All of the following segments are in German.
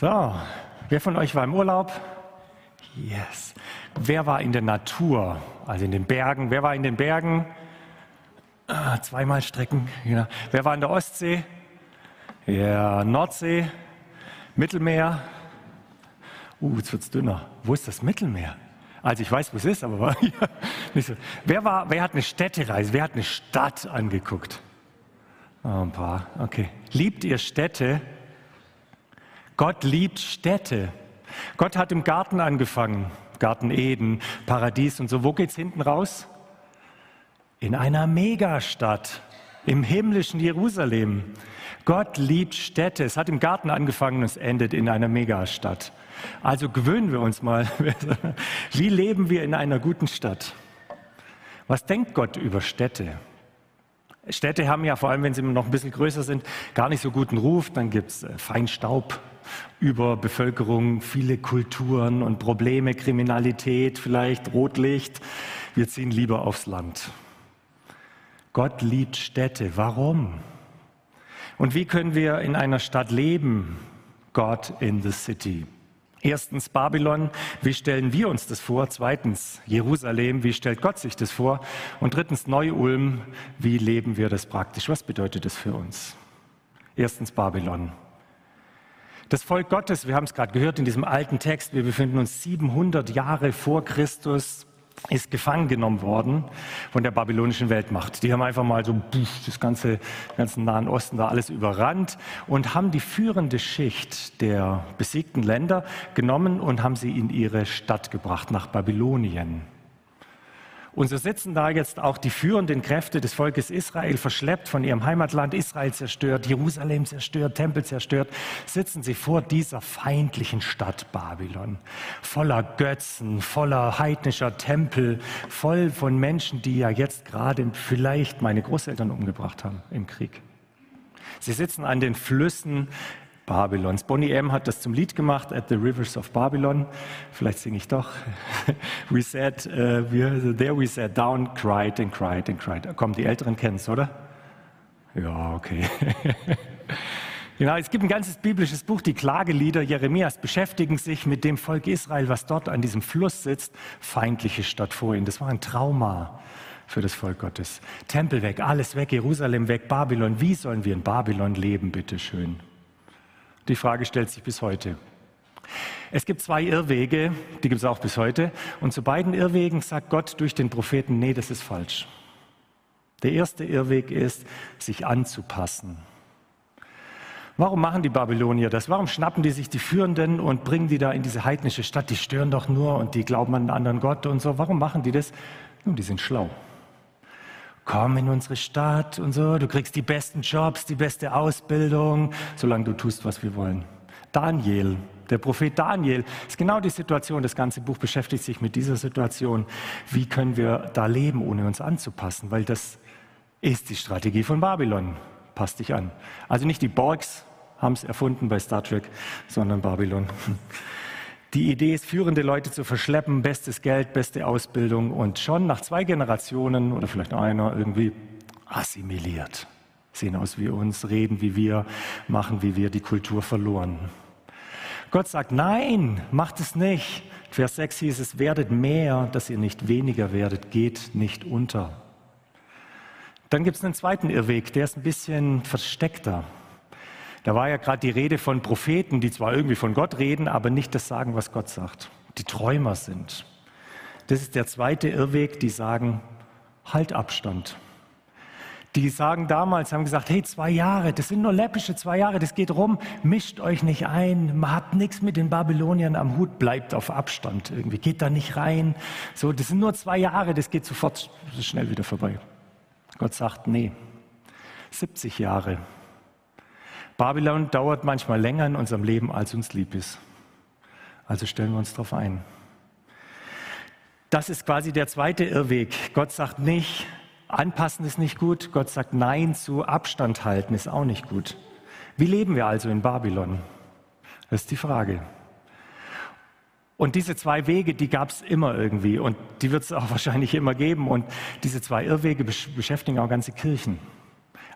So, wer von euch war im Urlaub? Yes. Wer war in der Natur, also in den Bergen? Wer war in den Bergen? Ah, zweimal Strecken. Genau. Wer war in der Ostsee? Ja, Nordsee, Mittelmeer. Uh, jetzt wird's dünner. Wo ist das Mittelmeer? Also ich weiß, wo es ist, aber war nicht so. Wer, war, wer hat eine Städtereise? Wer hat eine Stadt angeguckt? Oh, ein paar. Okay. Liebt ihr Städte? Gott liebt Städte. Gott hat im Garten angefangen. Garten Eden, Paradies und so. Wo geht's hinten raus? In einer Megastadt, im himmlischen Jerusalem. Gott liebt Städte. Es hat im Garten angefangen und es endet in einer Megastadt. Also gewöhnen wir uns mal. Wie leben wir in einer guten Stadt? Was denkt Gott über Städte? Städte haben ja, vor allem wenn sie noch ein bisschen größer sind, gar nicht so guten Ruf. Dann gibt es äh, Feinstaub, Überbevölkerung, viele Kulturen und Probleme, Kriminalität, vielleicht Rotlicht. Wir ziehen lieber aufs Land. Gott liebt Städte. Warum? Und wie können wir in einer Stadt leben? God in the city. Erstens Babylon, wie stellen wir uns das vor? Zweitens Jerusalem, wie stellt Gott sich das vor? Und drittens Neu-Ulm, wie leben wir das praktisch? Was bedeutet das für uns? Erstens Babylon. Das Volk Gottes, wir haben es gerade gehört in diesem alten Text, wir befinden uns 700 Jahre vor Christus ist gefangen genommen worden von der babylonischen Weltmacht. Die haben einfach mal so das ganze, ganzen Nahen Osten da alles überrannt und haben die führende Schicht der besiegten Länder genommen und haben sie in ihre Stadt gebracht, nach Babylonien. Und so sitzen da jetzt auch die führenden Kräfte des Volkes Israel, verschleppt von ihrem Heimatland, Israel zerstört, Jerusalem zerstört, Tempel zerstört, sitzen sie vor dieser feindlichen Stadt Babylon, voller Götzen, voller heidnischer Tempel, voll von Menschen, die ja jetzt gerade vielleicht meine Großeltern umgebracht haben im Krieg. Sie sitzen an den Flüssen Babylons. Bonnie M. hat das zum Lied gemacht, At the Rivers of Babylon. Vielleicht singe ich doch. We sat, uh, we, there we sat down, cried and cried and cried. Komm, die Älteren kennen es, oder? Ja, okay. Genau, es gibt ein ganzes biblisches Buch, die Klagelieder Jeremias beschäftigen sich mit dem Volk Israel, was dort an diesem Fluss sitzt, feindliche Stadt vor ihnen. Das war ein Trauma für das Volk Gottes. Tempel weg, alles weg, Jerusalem weg, Babylon. Wie sollen wir in Babylon leben, bitteschön? Die Frage stellt sich bis heute. Es gibt zwei Irrwege, die gibt es auch bis heute. Und zu beiden Irrwegen sagt Gott durch den Propheten, nee, das ist falsch. Der erste Irrweg ist, sich anzupassen. Warum machen die Babylonier das? Warum schnappen die sich die Führenden und bringen die da in diese heidnische Stadt? Die stören doch nur und die glauben an einen anderen Gott und so. Warum machen die das? Nun, die sind schlau komm in unsere Stadt und so, du kriegst die besten Jobs, die beste Ausbildung, solange du tust, was wir wollen. Daniel, der Prophet Daniel, ist genau die Situation, das ganze Buch beschäftigt sich mit dieser Situation. Wie können wir da leben, ohne uns anzupassen? Weil das ist die Strategie von Babylon. Pass dich an. Also nicht die Borgs haben es erfunden bei Star Trek, sondern Babylon. Die Idee ist, führende Leute zu verschleppen, bestes Geld, beste Ausbildung und schon nach zwei Generationen oder vielleicht einer irgendwie assimiliert. Sehen aus wie uns, reden wie wir, machen wie wir, die Kultur verloren. Gott sagt, nein, macht es nicht. Vers 6 hieß es, werdet mehr, dass ihr nicht weniger werdet, geht nicht unter. Dann gibt es einen zweiten Irrweg, der ist ein bisschen versteckter. Da war ja gerade die Rede von Propheten, die zwar irgendwie von Gott reden, aber nicht das sagen, was Gott sagt. Die Träumer sind. Das ist der zweite Irrweg, die sagen, halt Abstand. Die sagen damals, haben gesagt, hey, zwei Jahre, das sind nur läppische zwei Jahre, das geht rum, mischt euch nicht ein, habt nichts mit den Babyloniern am Hut, bleibt auf Abstand irgendwie, geht da nicht rein. So, das sind nur zwei Jahre, das geht sofort schnell wieder vorbei. Gott sagt, nee, 70 Jahre, Babylon dauert manchmal länger in unserem Leben, als uns lieb ist. Also stellen wir uns darauf ein. Das ist quasi der zweite Irrweg. Gott sagt nicht, anpassen ist nicht gut. Gott sagt Nein zu Abstand halten ist auch nicht gut. Wie leben wir also in Babylon? Das ist die Frage. Und diese zwei Wege, die gab es immer irgendwie und die wird es auch wahrscheinlich immer geben. Und diese zwei Irrwege beschäftigen auch ganze Kirchen.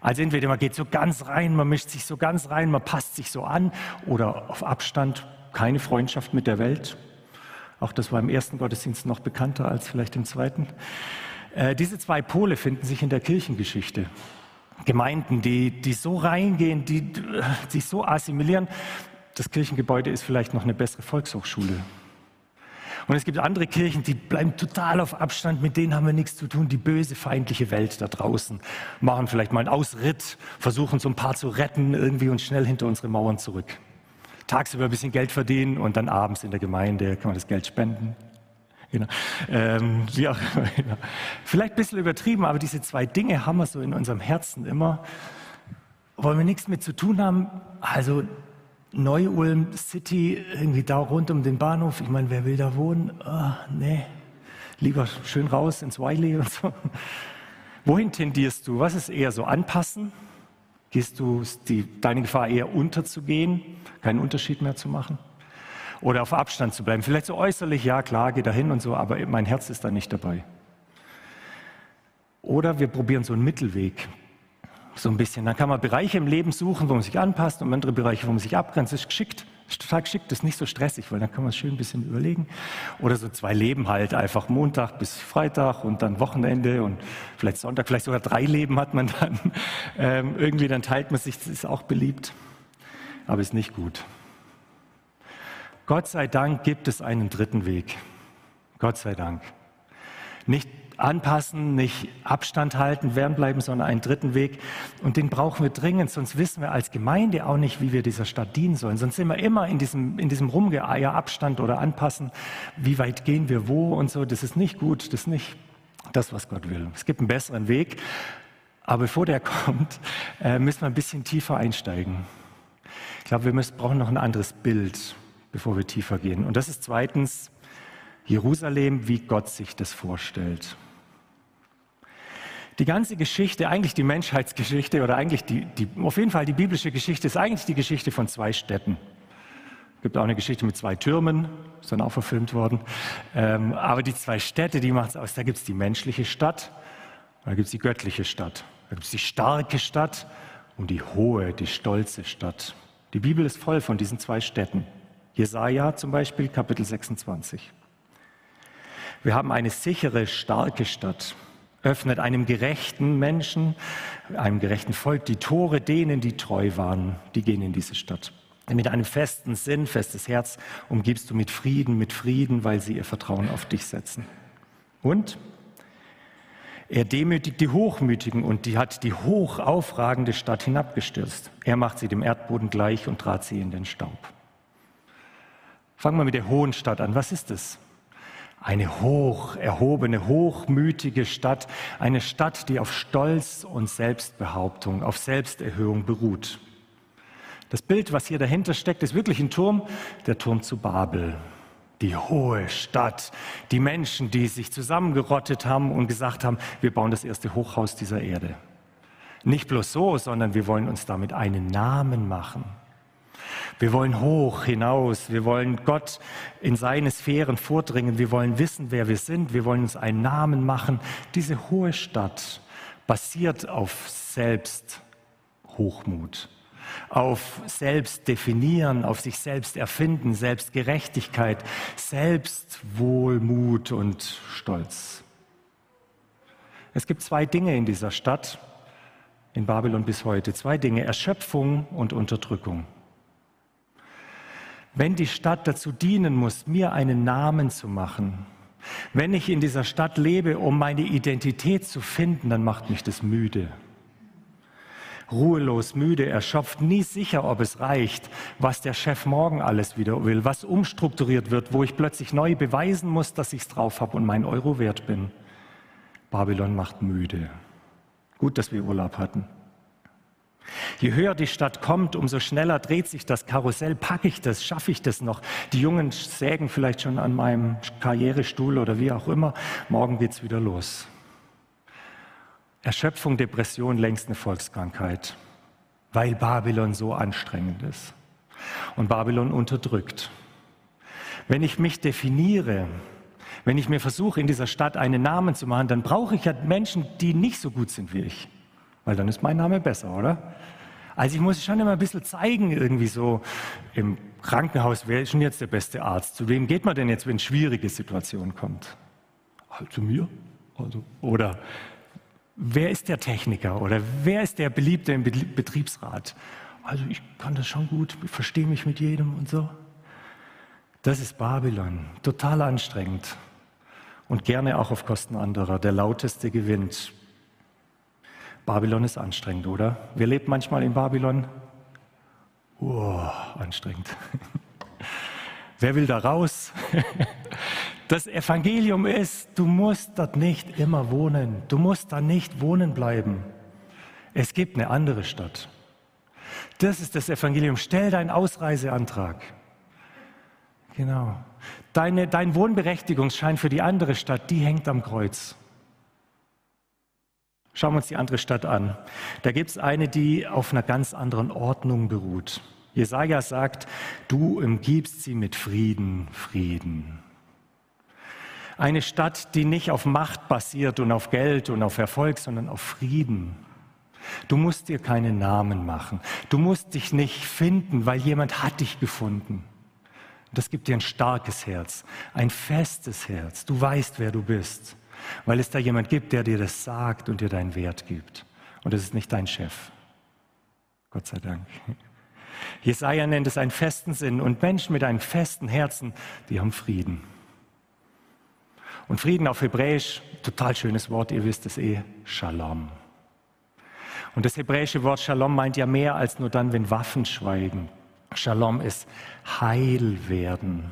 Also entweder man geht so ganz rein, man mischt sich so ganz rein, man passt sich so an oder auf Abstand keine Freundschaft mit der Welt. Auch das war im ersten Gottesdienst noch bekannter als vielleicht im zweiten. Äh, diese zwei Pole finden sich in der Kirchengeschichte. Gemeinden, die, die so reingehen, die, die so assimilieren. Das Kirchengebäude ist vielleicht noch eine bessere Volkshochschule. Und es gibt andere Kirchen, die bleiben total auf Abstand, mit denen haben wir nichts zu tun. Die böse, feindliche Welt da draußen machen vielleicht mal einen Ausritt, versuchen so ein paar zu retten irgendwie und schnell hinter unsere Mauern zurück. Tagsüber ein bisschen Geld verdienen und dann abends in der Gemeinde kann man das Geld spenden. Genau. Ähm, wie auch immer. Genau. Vielleicht ein bisschen übertrieben, aber diese zwei Dinge haben wir so in unserem Herzen immer. Wollen wir nichts mit zu tun haben? Also Neu-Ulm City, irgendwie da rund um den Bahnhof. Ich meine, wer will da wohnen? Oh, nee, lieber schön raus ins Wiley und so. Wohin tendierst du? Was ist eher so anpassen? Gehst du die, deine Gefahr eher unterzugehen, keinen Unterschied mehr zu machen? Oder auf Abstand zu bleiben? Vielleicht so äußerlich, ja klar, geh dahin und so, aber mein Herz ist da nicht dabei. Oder wir probieren so einen Mittelweg so ein bisschen. Dann kann man Bereiche im Leben suchen, wo man sich anpasst und andere Bereiche, wo man sich abgrenzt. Das ist geschickt. Das ist total geschickt, das ist nicht so stressig, weil dann kann man es schön ein bisschen überlegen. Oder so zwei Leben halt, einfach Montag bis Freitag und dann Wochenende und vielleicht Sonntag, vielleicht sogar drei Leben hat man dann. Ähm, irgendwie dann teilt man sich, das ist auch beliebt, aber ist nicht gut. Gott sei Dank gibt es einen dritten Weg. Gott sei Dank. Nicht anpassen, nicht Abstand halten, werden bleiben, sondern einen dritten Weg. Und den brauchen wir dringend, sonst wissen wir als Gemeinde auch nicht, wie wir dieser Stadt dienen sollen. Sonst sind wir immer in diesem, in diesem Rumgeeier, Abstand oder Anpassen. Wie weit gehen wir wo und so. Das ist nicht gut, das ist nicht das, was Gott will. Es gibt einen besseren Weg. Aber bevor der kommt, äh, müssen wir ein bisschen tiefer einsteigen. Ich glaube, wir müssen, brauchen noch ein anderes Bild, bevor wir tiefer gehen. Und das ist zweitens Jerusalem, wie Gott sich das vorstellt. Die ganze Geschichte, eigentlich die Menschheitsgeschichte oder eigentlich die, die, auf jeden Fall die biblische Geschichte, ist eigentlich die Geschichte von zwei Städten. Es gibt auch eine Geschichte mit zwei Türmen, ist dann auch verfilmt worden. Ähm, aber die zwei Städte, die macht es aus. Da gibt es die menschliche Stadt, da gibt es die göttliche Stadt. Da gibt es die starke Stadt und die hohe, die stolze Stadt. Die Bibel ist voll von diesen zwei Städten. Jesaja zum Beispiel, Kapitel 26. Wir haben eine sichere, starke Stadt öffnet einem gerechten Menschen, einem gerechten Volk die Tore denen, die treu waren, die gehen in diese Stadt. Mit einem festen Sinn, festes Herz umgibst du mit Frieden, mit Frieden, weil sie ihr Vertrauen auf dich setzen. Und er demütigt die Hochmütigen und die hat die hoch aufragende Stadt hinabgestürzt. Er macht sie dem Erdboden gleich und trat sie in den Staub. Fangen wir mit der hohen Stadt an. Was ist es? Eine hoch erhobene, hochmütige Stadt, eine Stadt, die auf Stolz und Selbstbehauptung, auf Selbsterhöhung beruht. Das Bild, was hier dahinter steckt, ist wirklich ein Turm, der Turm zu Babel. Die hohe Stadt, die Menschen, die sich zusammengerottet haben und gesagt haben, wir bauen das erste Hochhaus dieser Erde. Nicht bloß so, sondern wir wollen uns damit einen Namen machen. Wir wollen hoch hinaus. Wir wollen Gott in seine Sphären vordringen. Wir wollen wissen, wer wir sind. Wir wollen uns einen Namen machen. Diese hohe Stadt basiert auf Selbsthochmut, auf Selbstdefinieren, auf sich selbst erfinden, Selbstgerechtigkeit, Selbstwohlmut und Stolz. Es gibt zwei Dinge in dieser Stadt, in Babylon bis heute. Zwei Dinge, Erschöpfung und Unterdrückung. Wenn die Stadt dazu dienen muss, mir einen Namen zu machen, wenn ich in dieser Stadt lebe, um meine Identität zu finden, dann macht mich das müde. Ruhelos, müde, erschöpft, nie sicher, ob es reicht, was der Chef morgen alles wieder will, was umstrukturiert wird, wo ich plötzlich neu beweisen muss, dass ich es drauf habe und mein Euro wert bin. Babylon macht müde. Gut, dass wir Urlaub hatten. Je höher die Stadt kommt, umso schneller dreht sich das Karussell. Packe ich das? Schaffe ich das noch? Die Jungen sägen vielleicht schon an meinem Karrierestuhl oder wie auch immer. Morgen geht's wieder los. Erschöpfung, Depression, längst eine Volkskrankheit, weil Babylon so anstrengend ist und Babylon unterdrückt. Wenn ich mich definiere, wenn ich mir versuche, in dieser Stadt einen Namen zu machen, dann brauche ich ja Menschen, die nicht so gut sind wie ich. Weil dann ist mein Name besser, oder? Also ich muss schon immer ein bisschen zeigen, irgendwie so im Krankenhaus, wer ist denn jetzt der beste Arzt? Zu wem geht man denn jetzt, wenn schwierige Situation kommt? Halt zu mir. Also, oder wer ist der Techniker? Oder wer ist der Beliebte im Betriebsrat? Also ich kann das schon gut, ich verstehe mich mit jedem und so. Das ist Babylon, total anstrengend und gerne auch auf Kosten anderer. Der lauteste gewinnt. Babylon ist anstrengend, oder? Wer lebt manchmal in Babylon? Oh, anstrengend. Wer will da raus? Das Evangelium ist, du musst dort nicht immer wohnen. Du musst da nicht wohnen bleiben. Es gibt eine andere Stadt. Das ist das Evangelium. Stell deinen Ausreiseantrag. Genau. Deine, dein Wohnberechtigungsschein für die andere Stadt, die hängt am Kreuz. Schauen wir uns die andere Stadt an. Da gibt es eine, die auf einer ganz anderen Ordnung beruht. Jesaja sagt, du umgibst sie mit Frieden, Frieden. Eine Stadt, die nicht auf Macht basiert und auf Geld und auf Erfolg, sondern auf Frieden. Du musst dir keine Namen machen. Du musst dich nicht finden, weil jemand hat dich gefunden. Das gibt dir ein starkes Herz, ein festes Herz. Du weißt, wer du bist, weil es da jemand gibt, der dir das sagt und dir deinen Wert gibt. Und es ist nicht dein Chef. Gott sei Dank. Jesaja nennt es einen festen Sinn und Menschen mit einem festen Herzen, die haben Frieden. Und Frieden auf Hebräisch, total schönes Wort, ihr wisst es eh, Shalom. Und das hebräische Wort Shalom meint ja mehr als nur dann, wenn Waffen schweigen. Shalom ist heil werden.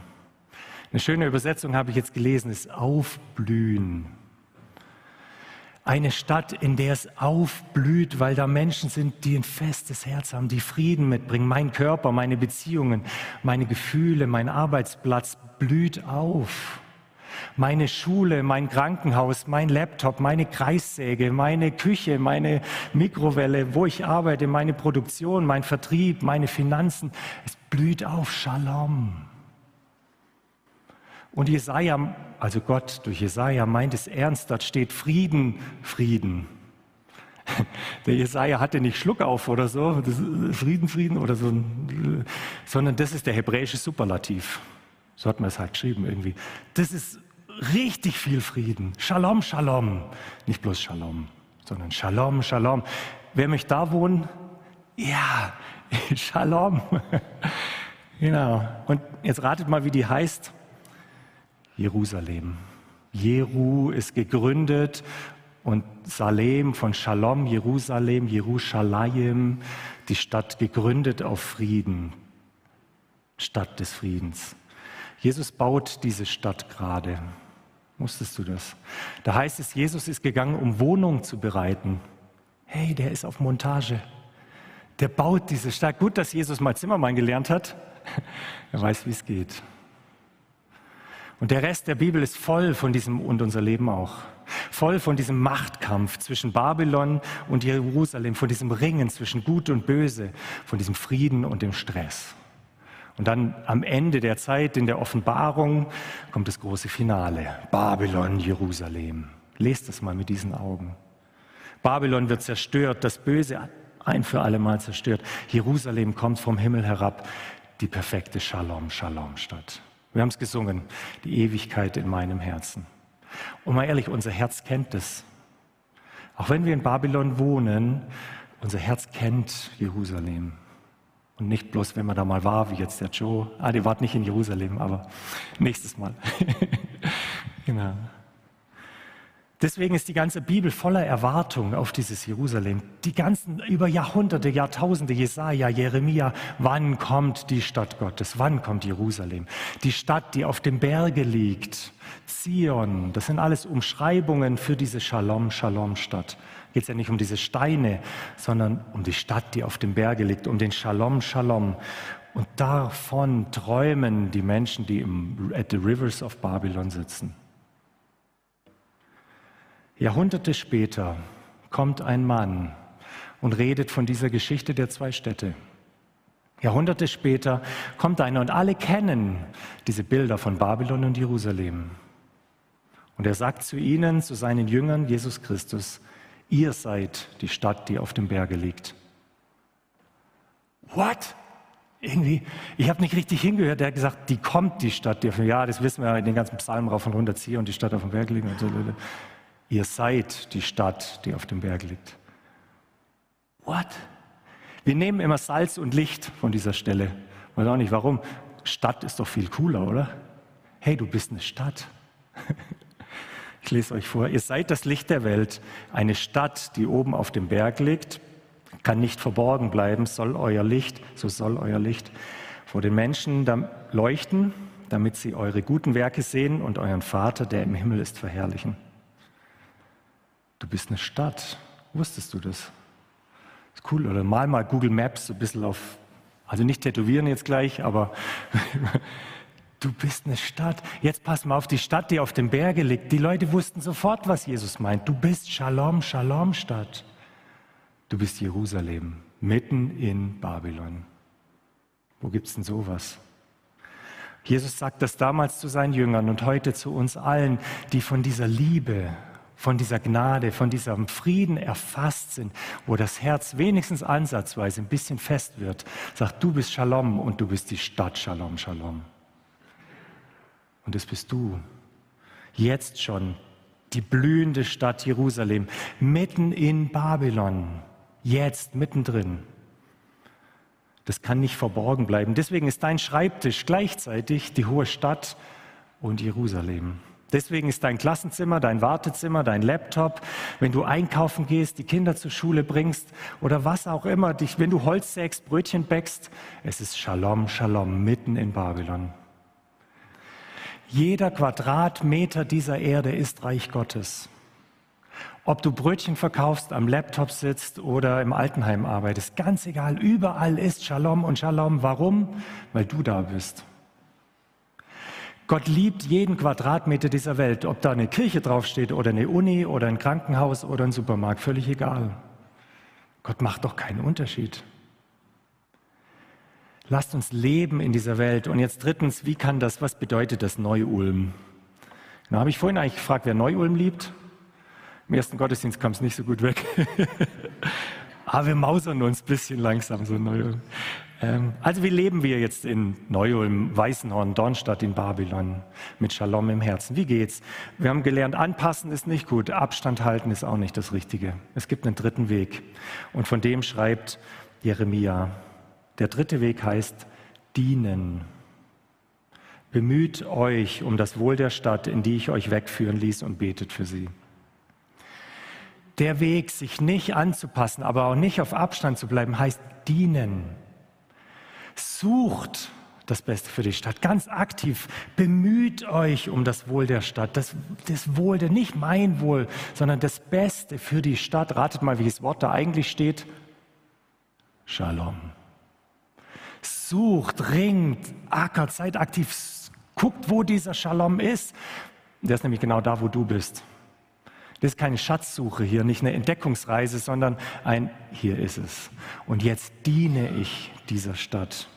Eine schöne Übersetzung habe ich jetzt gelesen, ist aufblühen. Eine Stadt, in der es aufblüht, weil da Menschen sind, die ein festes Herz haben, die Frieden mitbringen. Mein Körper, meine Beziehungen, meine Gefühle, mein Arbeitsplatz blüht auf. Meine Schule, mein Krankenhaus, mein Laptop, meine Kreissäge, meine Küche, meine Mikrowelle, wo ich arbeite, meine Produktion, mein Vertrieb, meine Finanzen. Es blüht auf Shalom. Und Jesaja, also Gott durch Jesaja meint es ernst, dort steht Frieden, Frieden. Der Jesaja hatte nicht Schluck auf oder so, Frieden, Frieden oder so, sondern das ist der hebräische Superlativ. So hat man es halt geschrieben irgendwie. Das ist richtig viel Frieden. Shalom, Shalom. Nicht bloß Shalom, sondern Shalom, Shalom. Wer möchte da wohnen? Ja, Shalom. genau. Und jetzt ratet mal, wie die heißt. Jerusalem. Jeru ist gegründet und Salem von Shalom, Jerusalem, Jerusalem, die Stadt gegründet auf Frieden, Stadt des Friedens. Jesus baut diese Stadt gerade. Wusstest du das? Da heißt es, Jesus ist gegangen, um Wohnung zu bereiten. Hey, der ist auf Montage. Der baut diese Stadt. Gut, dass Jesus mal Zimmermann gelernt hat. er weiß, wie es geht. Und der Rest der Bibel ist voll von diesem und unser Leben auch. Voll von diesem Machtkampf zwischen Babylon und Jerusalem, von diesem Ringen zwischen Gut und Böse, von diesem Frieden und dem Stress. Und dann am Ende der Zeit, in der Offenbarung, kommt das große Finale. Babylon, Jerusalem. Lest das mal mit diesen Augen. Babylon wird zerstört, das Böse ein für alle Mal zerstört. Jerusalem kommt vom Himmel herab, die perfekte Shalom, Shalom-Stadt. Wir haben es gesungen, die Ewigkeit in meinem Herzen. Und mal ehrlich, unser Herz kennt es. Auch wenn wir in Babylon wohnen, unser Herz kennt Jerusalem. Und nicht bloß, wenn man da mal war, wie jetzt der Joe. Ah, die war nicht in Jerusalem, aber nächstes Mal. genau. Deswegen ist die ganze Bibel voller Erwartung auf dieses Jerusalem. Die ganzen über Jahrhunderte, Jahrtausende, Jesaja, Jeremia, wann kommt die Stadt Gottes? Wann kommt Jerusalem? Die Stadt, die auf dem Berge liegt. Zion, das sind alles Umschreibungen für diese Shalom, Shalom-Stadt geht es ja nicht um diese Steine, sondern um die Stadt, die auf dem Berge liegt, um den Shalom, Shalom. Und davon träumen die Menschen, die im, at the rivers of Babylon sitzen. Jahrhunderte später kommt ein Mann und redet von dieser Geschichte der zwei Städte. Jahrhunderte später kommt einer und alle kennen diese Bilder von Babylon und Jerusalem. Und er sagt zu ihnen, zu seinen Jüngern, Jesus Christus, Ihr seid die Stadt, die auf dem Berge liegt. What? Irgendwie, ich habe nicht richtig hingehört. Der hat gesagt, die kommt, die Stadt. Die auf, ja, das wissen wir in den ganzen Psalmen rauf und runter ziehen und die Stadt auf dem Berg liegt. Ihr seid die Stadt, die auf dem Berg liegt. What? Wir nehmen immer Salz und Licht von dieser Stelle. Weiß auch nicht warum. Stadt ist doch viel cooler, oder? Hey, du bist eine Stadt. Ich lese euch vor. Ihr seid das Licht der Welt. Eine Stadt, die oben auf dem Berg liegt, kann nicht verborgen bleiben. Soll euer Licht, so soll euer Licht vor den Menschen leuchten, damit sie eure guten Werke sehen und euren Vater, der im Himmel ist, verherrlichen. Du bist eine Stadt. Wusstest du das? Ist cool. Oder mal mal Google Maps so ein bisschen auf, also nicht tätowieren jetzt gleich, aber du bist eine Stadt. Jetzt pass mal auf die Stadt, die auf dem Berge liegt. Die Leute wussten sofort, was Jesus meint. Du bist Shalom, Shalom Stadt. Du bist Jerusalem, mitten in Babylon. Wo gibt's denn sowas? Jesus sagt das damals zu seinen Jüngern und heute zu uns allen, die von dieser Liebe von dieser Gnade, von diesem Frieden erfasst sind, wo das Herz wenigstens ansatzweise ein bisschen fest wird, sagt, du bist Shalom und du bist die Stadt Shalom, Shalom. Und das bist du. Jetzt schon die blühende Stadt Jerusalem, mitten in Babylon, jetzt mittendrin. Das kann nicht verborgen bleiben. Deswegen ist dein Schreibtisch gleichzeitig die hohe Stadt und Jerusalem. Deswegen ist dein Klassenzimmer, dein Wartezimmer, dein Laptop, wenn du einkaufen gehst, die Kinder zur Schule bringst oder was auch immer, dich, wenn du Holz sägst, Brötchen bäckst, es ist Shalom, Shalom mitten in Babylon. Jeder Quadratmeter dieser Erde ist Reich Gottes. Ob du Brötchen verkaufst, am Laptop sitzt oder im Altenheim arbeitest, ganz egal, überall ist Shalom und Shalom. Warum? Weil du da bist. Gott liebt jeden Quadratmeter dieser Welt, ob da eine Kirche draufsteht oder eine Uni oder ein Krankenhaus oder ein Supermarkt, völlig egal. Gott macht doch keinen Unterschied. Lasst uns leben in dieser Welt. Und jetzt drittens, wie kann das, was bedeutet das Neu-Ulm? Da habe ich vorhin eigentlich gefragt, wer Neu-Ulm liebt. Im ersten Gottesdienst kam es nicht so gut weg. Aber wir mausern uns ein bisschen langsam so Neu-Ulm. Ähm, also wie leben wir jetzt in Neu-Ulm, Weißenhorn, Dornstadt in Babylon mit Shalom im Herzen? Wie geht's? Wir haben gelernt, anpassen ist nicht gut, Abstand halten ist auch nicht das Richtige. Es gibt einen dritten Weg und von dem schreibt Jeremia. Der dritte Weg heißt dienen. Bemüht euch um das Wohl der Stadt, in die ich euch wegführen ließ und betet für sie. Der Weg, sich nicht anzupassen, aber auch nicht auf Abstand zu bleiben, heißt dienen. Sucht das Beste für die Stadt, ganz aktiv. Bemüht euch um das Wohl der Stadt, das, das Wohl, der, nicht mein Wohl, sondern das Beste für die Stadt. Ratet mal, wie das Wort da eigentlich steht. Shalom. Sucht, ringt, ackert, seid aktiv, guckt, wo dieser Shalom ist. Der ist nämlich genau da, wo du bist. Das ist keine Schatzsuche hier, nicht eine Entdeckungsreise, sondern ein, hier ist es. Und jetzt diene ich dieser Stadt.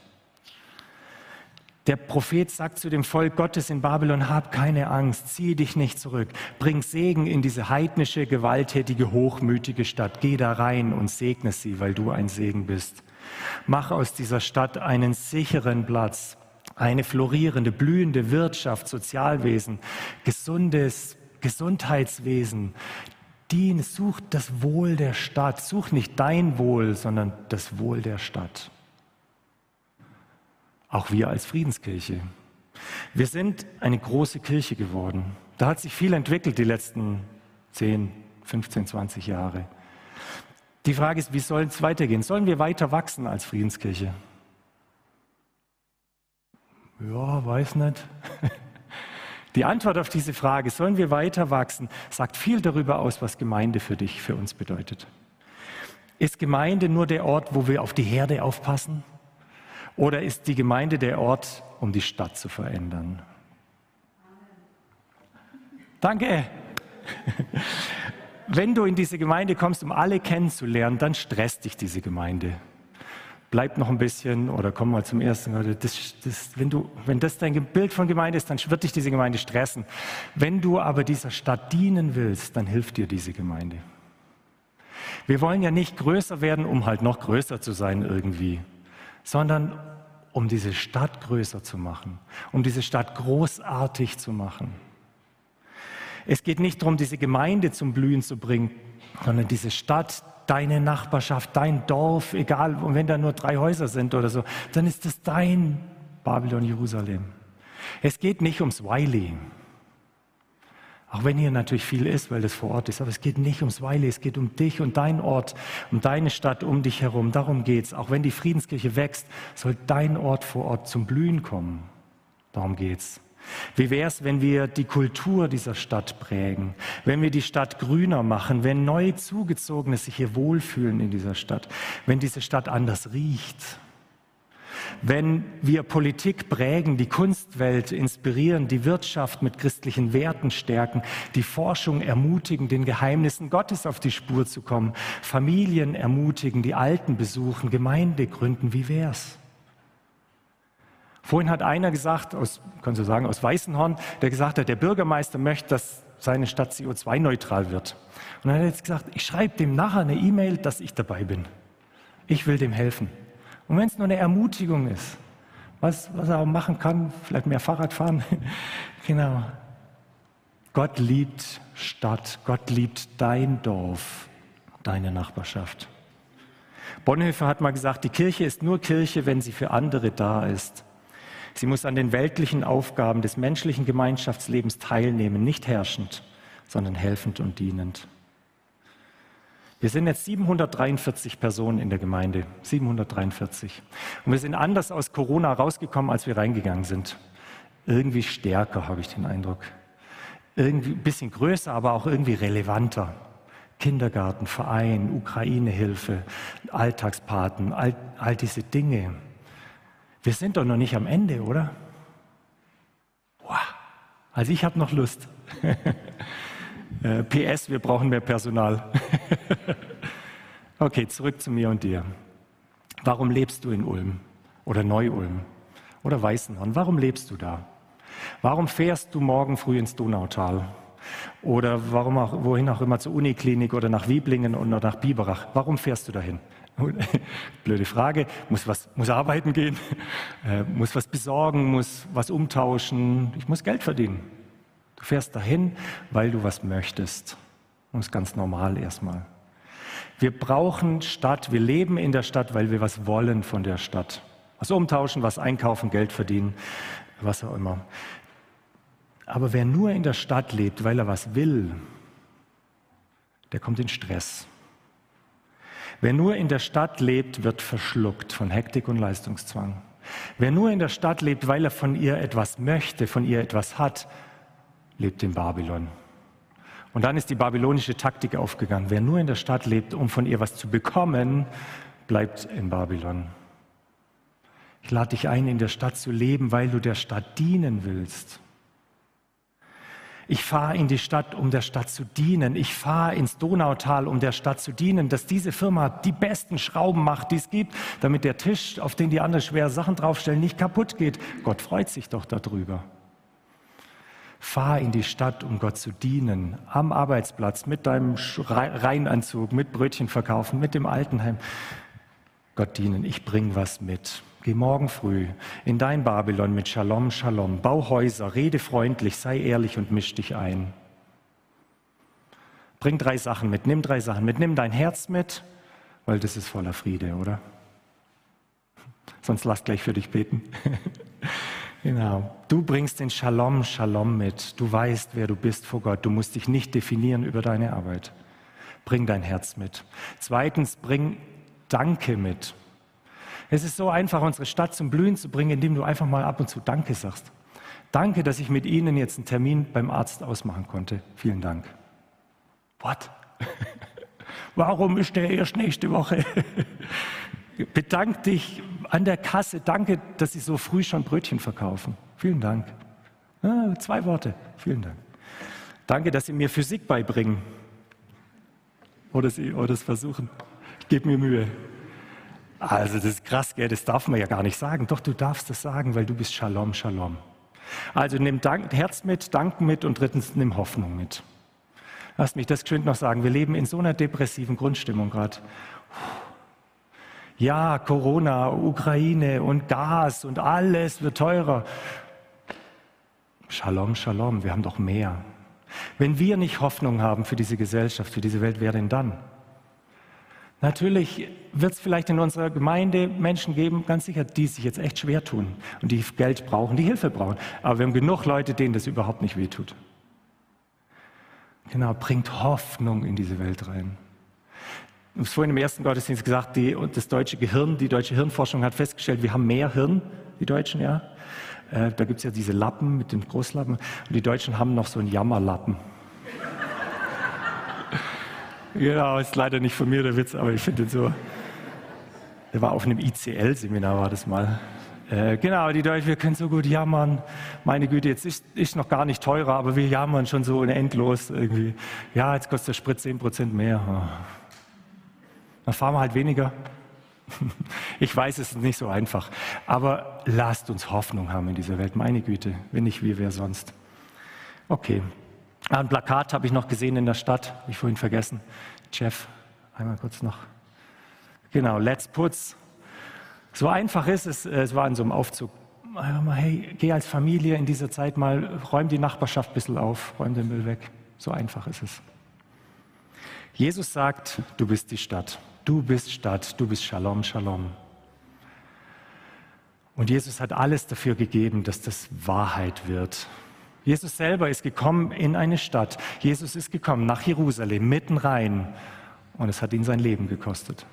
Der Prophet sagt zu dem Volk Gottes in Babylon, hab keine Angst, zieh dich nicht zurück, bring Segen in diese heidnische, gewalttätige, hochmütige Stadt. Geh da rein und segne sie, weil du ein Segen bist. Mach aus dieser Stadt einen sicheren Platz, eine florierende, blühende Wirtschaft, Sozialwesen, gesundes Gesundheitswesen. Dien, such das Wohl der Stadt. Such nicht dein Wohl, sondern das Wohl der Stadt. Auch wir als Friedenskirche. Wir sind eine große Kirche geworden. Da hat sich viel entwickelt die letzten 10, 15, 20 Jahre. Die Frage ist, wie soll es weitergehen? Sollen wir weiter wachsen als Friedenskirche? Ja, weiß nicht. Die Antwort auf diese Frage, sollen wir weiter wachsen, sagt viel darüber aus, was Gemeinde für dich, für uns bedeutet. Ist Gemeinde nur der Ort, wo wir auf die Herde aufpassen? Oder ist die Gemeinde der Ort, um die Stadt zu verändern? Danke. Wenn du in diese Gemeinde kommst, um alle kennenzulernen, dann stresst dich diese Gemeinde. Bleib noch ein bisschen oder komm mal zum ersten. Das, das, wenn, du, wenn das dein Bild von Gemeinde ist, dann wird dich diese Gemeinde stressen. Wenn du aber dieser Stadt dienen willst, dann hilft dir diese Gemeinde. Wir wollen ja nicht größer werden, um halt noch größer zu sein irgendwie, sondern um diese Stadt größer zu machen, um diese Stadt großartig zu machen. Es geht nicht darum, diese Gemeinde zum Blühen zu bringen, sondern diese Stadt, deine Nachbarschaft, dein Dorf, egal, und wenn da nur drei Häuser sind oder so, dann ist es dein Babylon Jerusalem. Es geht nicht ums Wiley. Auch wenn hier natürlich viel ist, weil das vor Ort ist, aber es geht nicht ums Weile, es geht um dich und dein Ort, um deine Stadt um dich herum. Darum geht's. Auch wenn die Friedenskirche wächst, soll dein Ort vor Ort zum Blühen kommen. Darum geht's. Wie wäre es, wenn wir die Kultur dieser Stadt prägen, wenn wir die Stadt grüner machen, wenn neu Zugezogene sich hier wohlfühlen in dieser Stadt, wenn diese Stadt anders riecht, wenn wir Politik prägen, die Kunstwelt inspirieren, die Wirtschaft mit christlichen Werten stärken, die Forschung ermutigen, den Geheimnissen Gottes auf die Spur zu kommen, Familien ermutigen, die Alten besuchen, Gemeinde gründen, wie wär's? Vorhin hat einer gesagt, aus, kannst du sagen, aus Weißenhorn, der gesagt hat, der Bürgermeister möchte, dass seine Stadt CO2-neutral wird. Und dann hat er jetzt gesagt, ich schreibe dem nachher eine E-Mail, dass ich dabei bin. Ich will dem helfen. Und wenn es nur eine Ermutigung ist, was, was er auch machen kann, vielleicht mehr Fahrrad fahren, genau. Gott liebt Stadt, Gott liebt dein Dorf, deine Nachbarschaft. Bonhoeffer hat mal gesagt, die Kirche ist nur Kirche, wenn sie für andere da ist. Sie muss an den weltlichen Aufgaben des menschlichen Gemeinschaftslebens teilnehmen, nicht herrschend, sondern helfend und dienend. Wir sind jetzt 743 Personen in der Gemeinde, 743. Und wir sind anders aus Corona rausgekommen, als wir reingegangen sind. Irgendwie stärker, habe ich den Eindruck. Irgendwie ein bisschen größer, aber auch irgendwie relevanter. Kindergarten, Verein, Ukraine-Hilfe, Alltagspaten, all, all diese Dinge. Wir sind doch noch nicht am Ende, oder? Wow. Also ich habe noch Lust. Äh, PS, wir brauchen mehr Personal. okay, zurück zu mir und dir. Warum lebst du in Ulm oder Neu-Ulm oder Weißenhorn? Warum lebst du da? Warum fährst du morgen früh ins Donautal? Oder warum auch, wohin auch immer zur Uniklinik oder nach Wieblingen oder nach Biberach? Warum fährst du dahin? Blöde Frage. Muss was, muss arbeiten gehen, äh, muss was besorgen, muss was umtauschen. Ich muss Geld verdienen. Du fährst dahin, weil du was möchtest. Das ist ganz normal erstmal. Wir brauchen Stadt, wir leben in der Stadt, weil wir was wollen von der Stadt. Was umtauschen, was einkaufen, Geld verdienen, was auch immer. Aber wer nur in der Stadt lebt, weil er was will, der kommt in Stress. Wer nur in der Stadt lebt, wird verschluckt von Hektik und Leistungszwang. Wer nur in der Stadt lebt, weil er von ihr etwas möchte, von ihr etwas hat, lebt in Babylon. Und dann ist die babylonische Taktik aufgegangen. Wer nur in der Stadt lebt, um von ihr was zu bekommen, bleibt in Babylon. Ich lade dich ein, in der Stadt zu leben, weil du der Stadt dienen willst. Ich fahre in die Stadt, um der Stadt zu dienen. Ich fahre ins Donautal, um der Stadt zu dienen, dass diese Firma die besten Schrauben macht, die es gibt, damit der Tisch, auf den die anderen schwere Sachen draufstellen, nicht kaputt geht. Gott freut sich doch darüber. Fahr in die Stadt, um Gott zu dienen, am Arbeitsplatz, mit deinem Reinanzug, mit Brötchen verkaufen, mit dem Altenheim. Gott dienen, ich bring was mit. Geh morgen früh in dein Babylon mit Shalom, Shalom. Bau Häuser, rede freundlich, sei ehrlich und misch dich ein. Bring drei Sachen mit, nimm drei Sachen mit. Nimm dein Herz mit, weil das ist voller Friede, oder? Sonst lass gleich für dich beten. Genau. Du bringst den Shalom, Shalom mit. Du weißt, wer du bist vor Gott. Du musst dich nicht definieren über deine Arbeit. Bring dein Herz mit. Zweitens, bring Danke mit. Es ist so einfach, unsere Stadt zum Blühen zu bringen, indem du einfach mal ab und zu Danke sagst. Danke, dass ich mit Ihnen jetzt einen Termin beim Arzt ausmachen konnte. Vielen Dank. What? Warum ist der erst nächste Woche? Bedank dich an der Kasse. Danke, dass Sie so früh schon Brötchen verkaufen. Vielen Dank. Ah, zwei Worte. Vielen Dank. Danke, dass Sie mir Physik beibringen. Oder Sie oder es versuchen. Ich gebe mir Mühe. Also das ist krass, gell? das darf man ja gar nicht sagen. Doch, du darfst das sagen, weil du bist Shalom, Shalom. Also nimm Dank, Herz mit, Danken mit und drittens nimm Hoffnung mit. Lass mich das geschwind noch sagen. Wir leben in so einer depressiven Grundstimmung gerade. Ja, Corona, Ukraine und Gas und alles wird teurer. Shalom, Shalom, wir haben doch mehr. Wenn wir nicht Hoffnung haben für diese Gesellschaft, für diese Welt, wer denn dann? Natürlich wird es vielleicht in unserer Gemeinde Menschen geben, ganz sicher, die sich jetzt echt schwer tun und die Geld brauchen, die Hilfe brauchen. Aber wir haben genug Leute, denen das überhaupt nicht wehtut. Genau, bringt Hoffnung in diese Welt rein. Ich habe vorhin im ersten Gottesdienst gesagt, die, das deutsche Gehirn, die deutsche Hirnforschung hat festgestellt, wir haben mehr Hirn, die Deutschen, ja. Äh, da gibt es ja diese Lappen mit den Großlappen und die Deutschen haben noch so einen Jammerlappen. Genau, ist leider nicht von mir der Witz, aber ich finde so. Der war auf einem ICL-Seminar, war das mal. Äh, genau, die Deutschen, wir können so gut jammern. Meine Güte, jetzt ist, ist noch gar nicht teurer, aber wir jammern schon so endlos irgendwie. Ja, jetzt kostet der Sprit 10% mehr. Dann fahren wir halt weniger. Ich weiß, es ist nicht so einfach. Aber lasst uns Hoffnung haben in dieser Welt. Meine Güte, wenn nicht wir, wer sonst? Okay, ein Plakat habe ich noch gesehen in der Stadt, habe ich vorhin vergessen. Jeff, einmal kurz noch. Genau, Let's Putz. So einfach ist es, äh, es war in so einem Aufzug. Hey, geh als Familie in dieser Zeit mal, räum die Nachbarschaft ein bisschen auf, räum den Müll weg. So einfach ist es. Jesus sagt, du bist die Stadt. Du bist Stadt, du bist Shalom, Shalom. Und Jesus hat alles dafür gegeben, dass das Wahrheit wird. Jesus selber ist gekommen in eine Stadt. Jesus ist gekommen nach Jerusalem, mitten rein. Und es hat ihn sein Leben gekostet.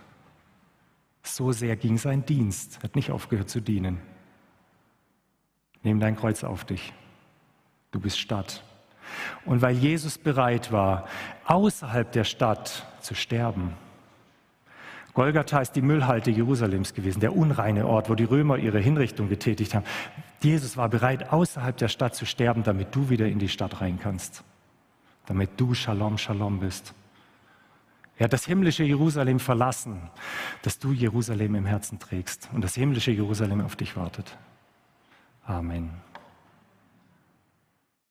So sehr ging sein Dienst, Er hat nicht aufgehört zu dienen. Nimm dein Kreuz auf dich. Du bist Stadt. Und weil Jesus bereit war, außerhalb der Stadt zu sterben, Golgatha ist die Müllhalde Jerusalems gewesen, der unreine Ort, wo die Römer ihre Hinrichtung getätigt haben. Jesus war bereit, außerhalb der Stadt zu sterben, damit du wieder in die Stadt rein kannst, damit du Shalom, Shalom bist. Er hat das himmlische Jerusalem verlassen, dass du Jerusalem im Herzen trägst und das himmlische Jerusalem auf dich wartet. Amen.